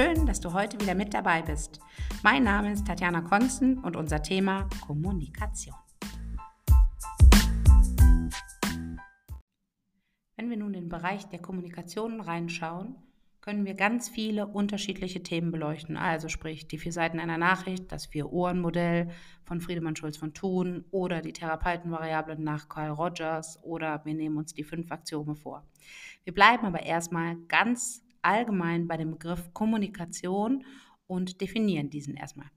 Schön, dass du heute wieder mit dabei bist. Mein Name ist Tatjana Konzen und unser Thema Kommunikation. Wenn wir nun in den Bereich der Kommunikation reinschauen, können wir ganz viele unterschiedliche Themen beleuchten. Also sprich die vier Seiten einer Nachricht, das Vier-Ohren-Modell von Friedemann Schulz von Thun oder die Therapeutenvariablen nach Carl Rogers oder wir nehmen uns die fünf Axiome vor. Wir bleiben aber erstmal ganz allgemein bei dem Begriff Kommunikation und definieren diesen erstmal.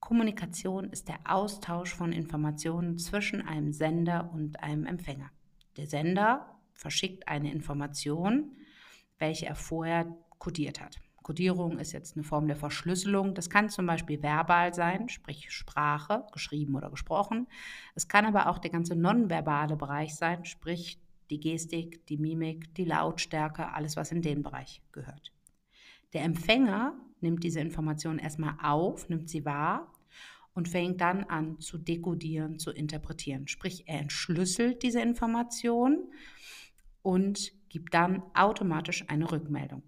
Kommunikation ist der Austausch von Informationen zwischen einem Sender und einem Empfänger. Der Sender verschickt eine Information, welche er vorher kodiert hat. Kodierung ist jetzt eine Form der Verschlüsselung. Das kann zum Beispiel verbal sein, sprich Sprache, geschrieben oder gesprochen. Es kann aber auch der ganze nonverbale Bereich sein, sprich die Gestik, die Mimik, die Lautstärke, alles, was in den Bereich gehört. Der Empfänger nimmt diese Information erstmal auf, nimmt sie wahr und fängt dann an zu dekodieren, zu interpretieren. Sprich, er entschlüsselt diese Information und gibt dann automatisch eine Rückmeldung.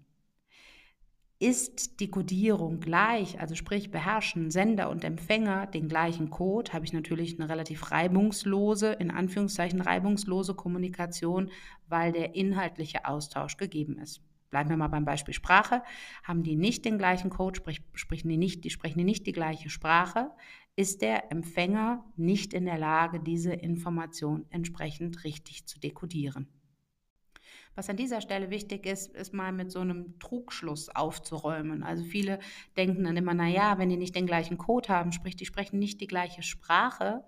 Ist die Codierung gleich, also sprich beherrschen Sender und Empfänger den gleichen Code, habe ich natürlich eine relativ reibungslose, in Anführungszeichen reibungslose Kommunikation, weil der inhaltliche Austausch gegeben ist. Bleiben wir mal beim Beispiel Sprache. Haben die nicht den gleichen Code, sprich, sprechen, die nicht, die sprechen die nicht die gleiche Sprache, ist der Empfänger nicht in der Lage, diese Information entsprechend richtig zu dekodieren. Was an dieser Stelle wichtig ist, ist mal mit so einem Trugschluss aufzuräumen. Also viele denken dann immer, naja, wenn die nicht den gleichen Code haben, sprich, die sprechen nicht die gleiche Sprache,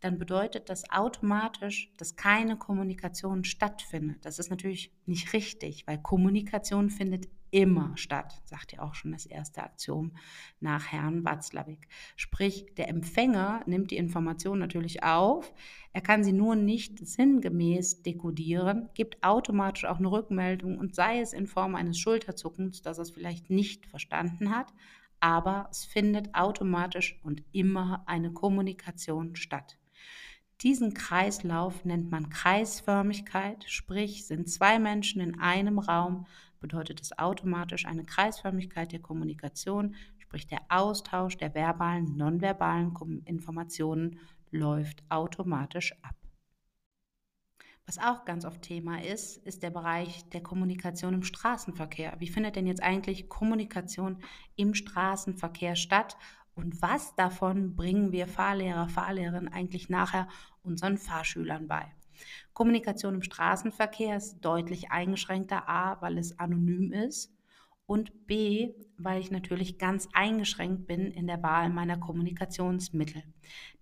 dann bedeutet das automatisch, dass keine Kommunikation stattfindet. Das ist natürlich nicht richtig, weil Kommunikation findet immer statt, sagt ja auch schon das erste Aktion nach Herrn Watzlawick. Sprich, der Empfänger nimmt die Information natürlich auf, er kann sie nur nicht sinngemäß dekodieren, gibt automatisch auch eine Rückmeldung und sei es in Form eines Schulterzuckens, dass er es vielleicht nicht verstanden hat, aber es findet automatisch und immer eine Kommunikation statt. Diesen Kreislauf nennt man Kreisförmigkeit, sprich sind zwei Menschen in einem Raum, bedeutet es automatisch eine Kreisförmigkeit der Kommunikation, sprich der Austausch der verbalen, nonverbalen Informationen läuft automatisch ab. Was auch ganz oft Thema ist, ist der Bereich der Kommunikation im Straßenverkehr. Wie findet denn jetzt eigentlich Kommunikation im Straßenverkehr statt und was davon bringen wir Fahrlehrer, Fahrlehrerinnen eigentlich nachher unseren Fahrschülern bei? Kommunikation im Straßenverkehr ist deutlich eingeschränkter, a, weil es anonym ist und b, weil ich natürlich ganz eingeschränkt bin in der Wahl meiner Kommunikationsmittel.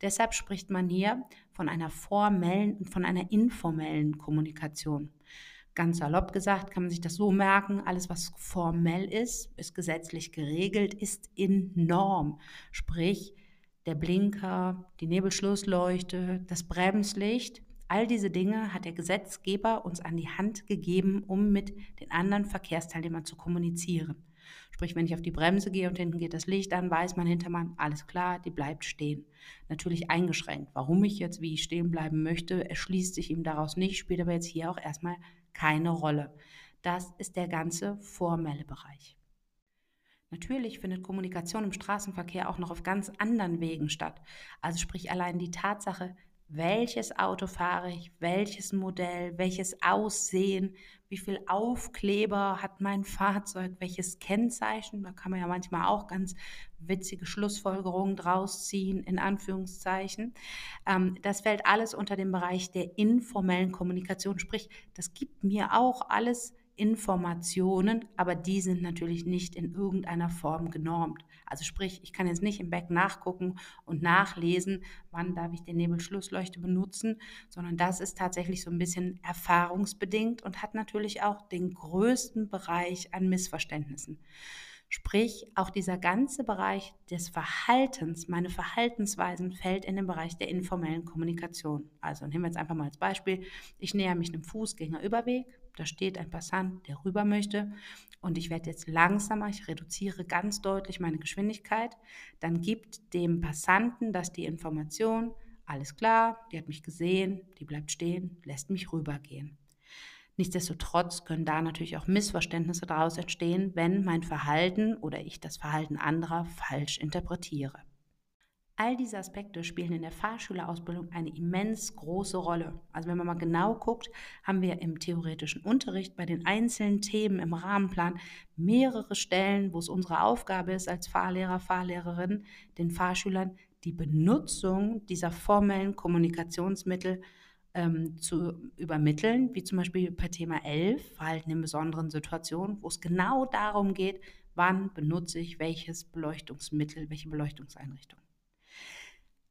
Deshalb spricht man hier von einer formellen und von einer informellen Kommunikation. Ganz salopp gesagt kann man sich das so merken, alles was formell ist, ist gesetzlich geregelt, ist in Norm. Sprich, der Blinker, die Nebelschlussleuchte, das Bremslicht, all diese Dinge hat der Gesetzgeber uns an die Hand gegeben, um mit den anderen Verkehrsteilnehmern zu kommunizieren. Sprich, wenn ich auf die Bremse gehe und hinten geht das Licht an, weiß mein Hintermann, alles klar, die bleibt stehen. Natürlich eingeschränkt. Warum ich jetzt, wie ich stehen bleiben möchte, erschließt sich ihm daraus nicht, spielt aber jetzt hier auch erstmal keine Rolle. Das ist der ganze formelle Bereich. Natürlich findet Kommunikation im Straßenverkehr auch noch auf ganz anderen Wegen statt. Also sprich allein die Tatsache, welches Auto fahre ich, welches Modell, welches Aussehen, wie viel Aufkleber hat mein Fahrzeug, welches Kennzeichen. Da kann man ja manchmal auch ganz witzige Schlussfolgerungen draus ziehen, in Anführungszeichen. Ähm, das fällt alles unter den Bereich der informellen Kommunikation. Sprich, das gibt mir auch alles Informationen, aber die sind natürlich nicht in irgendeiner Form genormt. Also sprich, ich kann jetzt nicht im Back nachgucken und nachlesen, wann darf ich den Nebelschlussleuchte benutzen, sondern das ist tatsächlich so ein bisschen erfahrungsbedingt und hat natürlich auch den größten Bereich an Missverständnissen. Sprich, auch dieser ganze Bereich des Verhaltens, meine Verhaltensweisen fällt in den Bereich der informellen Kommunikation. Also nehmen wir jetzt einfach mal als Beispiel, ich näher mich einem Fußgängerüberweg, da steht ein Passant, der rüber möchte und ich werde jetzt langsamer, ich reduziere ganz deutlich meine Geschwindigkeit, dann gibt dem Passanten das die Information, alles klar, die hat mich gesehen, die bleibt stehen, lässt mich rübergehen. Nichtsdestotrotz können da natürlich auch Missverständnisse daraus entstehen, wenn mein Verhalten oder ich das Verhalten anderer falsch interpretiere. All diese Aspekte spielen in der Fahrschülerausbildung eine immens große Rolle. Also wenn man mal genau guckt, haben wir im theoretischen Unterricht bei den einzelnen Themen im Rahmenplan mehrere Stellen, wo es unsere Aufgabe ist als Fahrlehrer, Fahrlehrerin, den Fahrschülern die Benutzung dieser formellen Kommunikationsmittel ähm, zu übermitteln, wie zum Beispiel bei Thema 11, Verhalten in besonderen Situationen, wo es genau darum geht, wann benutze ich welches Beleuchtungsmittel, welche Beleuchtungseinrichtung.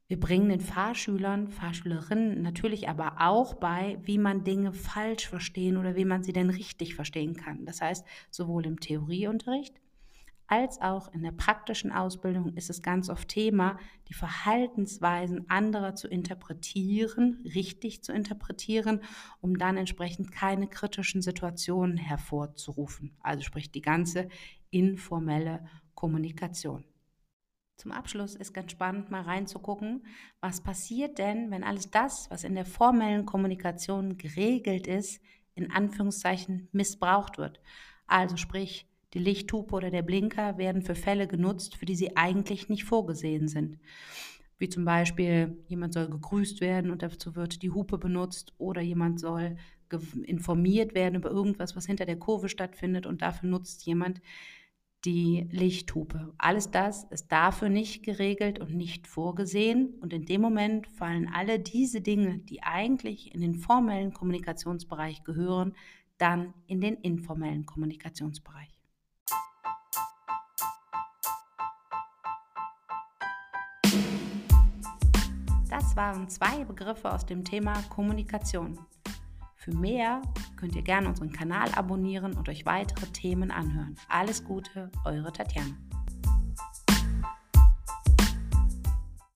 Wir bringen den Fahrschülern, Fahrschülerinnen natürlich aber auch bei, wie man Dinge falsch verstehen oder wie man sie denn richtig verstehen kann. Das heißt, sowohl im Theorieunterricht als auch in der praktischen Ausbildung ist es ganz oft Thema, die Verhaltensweisen anderer zu interpretieren, richtig zu interpretieren, um dann entsprechend keine kritischen Situationen hervorzurufen. Also sprich die ganze informelle Kommunikation. Zum Abschluss ist ganz spannend, mal reinzugucken, was passiert denn, wenn alles das, was in der formellen Kommunikation geregelt ist, in Anführungszeichen missbraucht wird. Also sprich, die Lichthupe oder der Blinker werden für Fälle genutzt, für die sie eigentlich nicht vorgesehen sind. Wie zum Beispiel, jemand soll gegrüßt werden und dazu wird die Hupe benutzt oder jemand soll informiert werden über irgendwas, was hinter der Kurve stattfindet und dafür nutzt jemand die Lichthupe. Alles das ist dafür nicht geregelt und nicht vorgesehen und in dem Moment fallen alle diese Dinge, die eigentlich in den formellen Kommunikationsbereich gehören, dann in den informellen Kommunikationsbereich. Das waren zwei Begriffe aus dem Thema Kommunikation. Für mehr könnt ihr gerne unseren Kanal abonnieren und euch weitere Themen anhören. Alles Gute, eure Tatjana.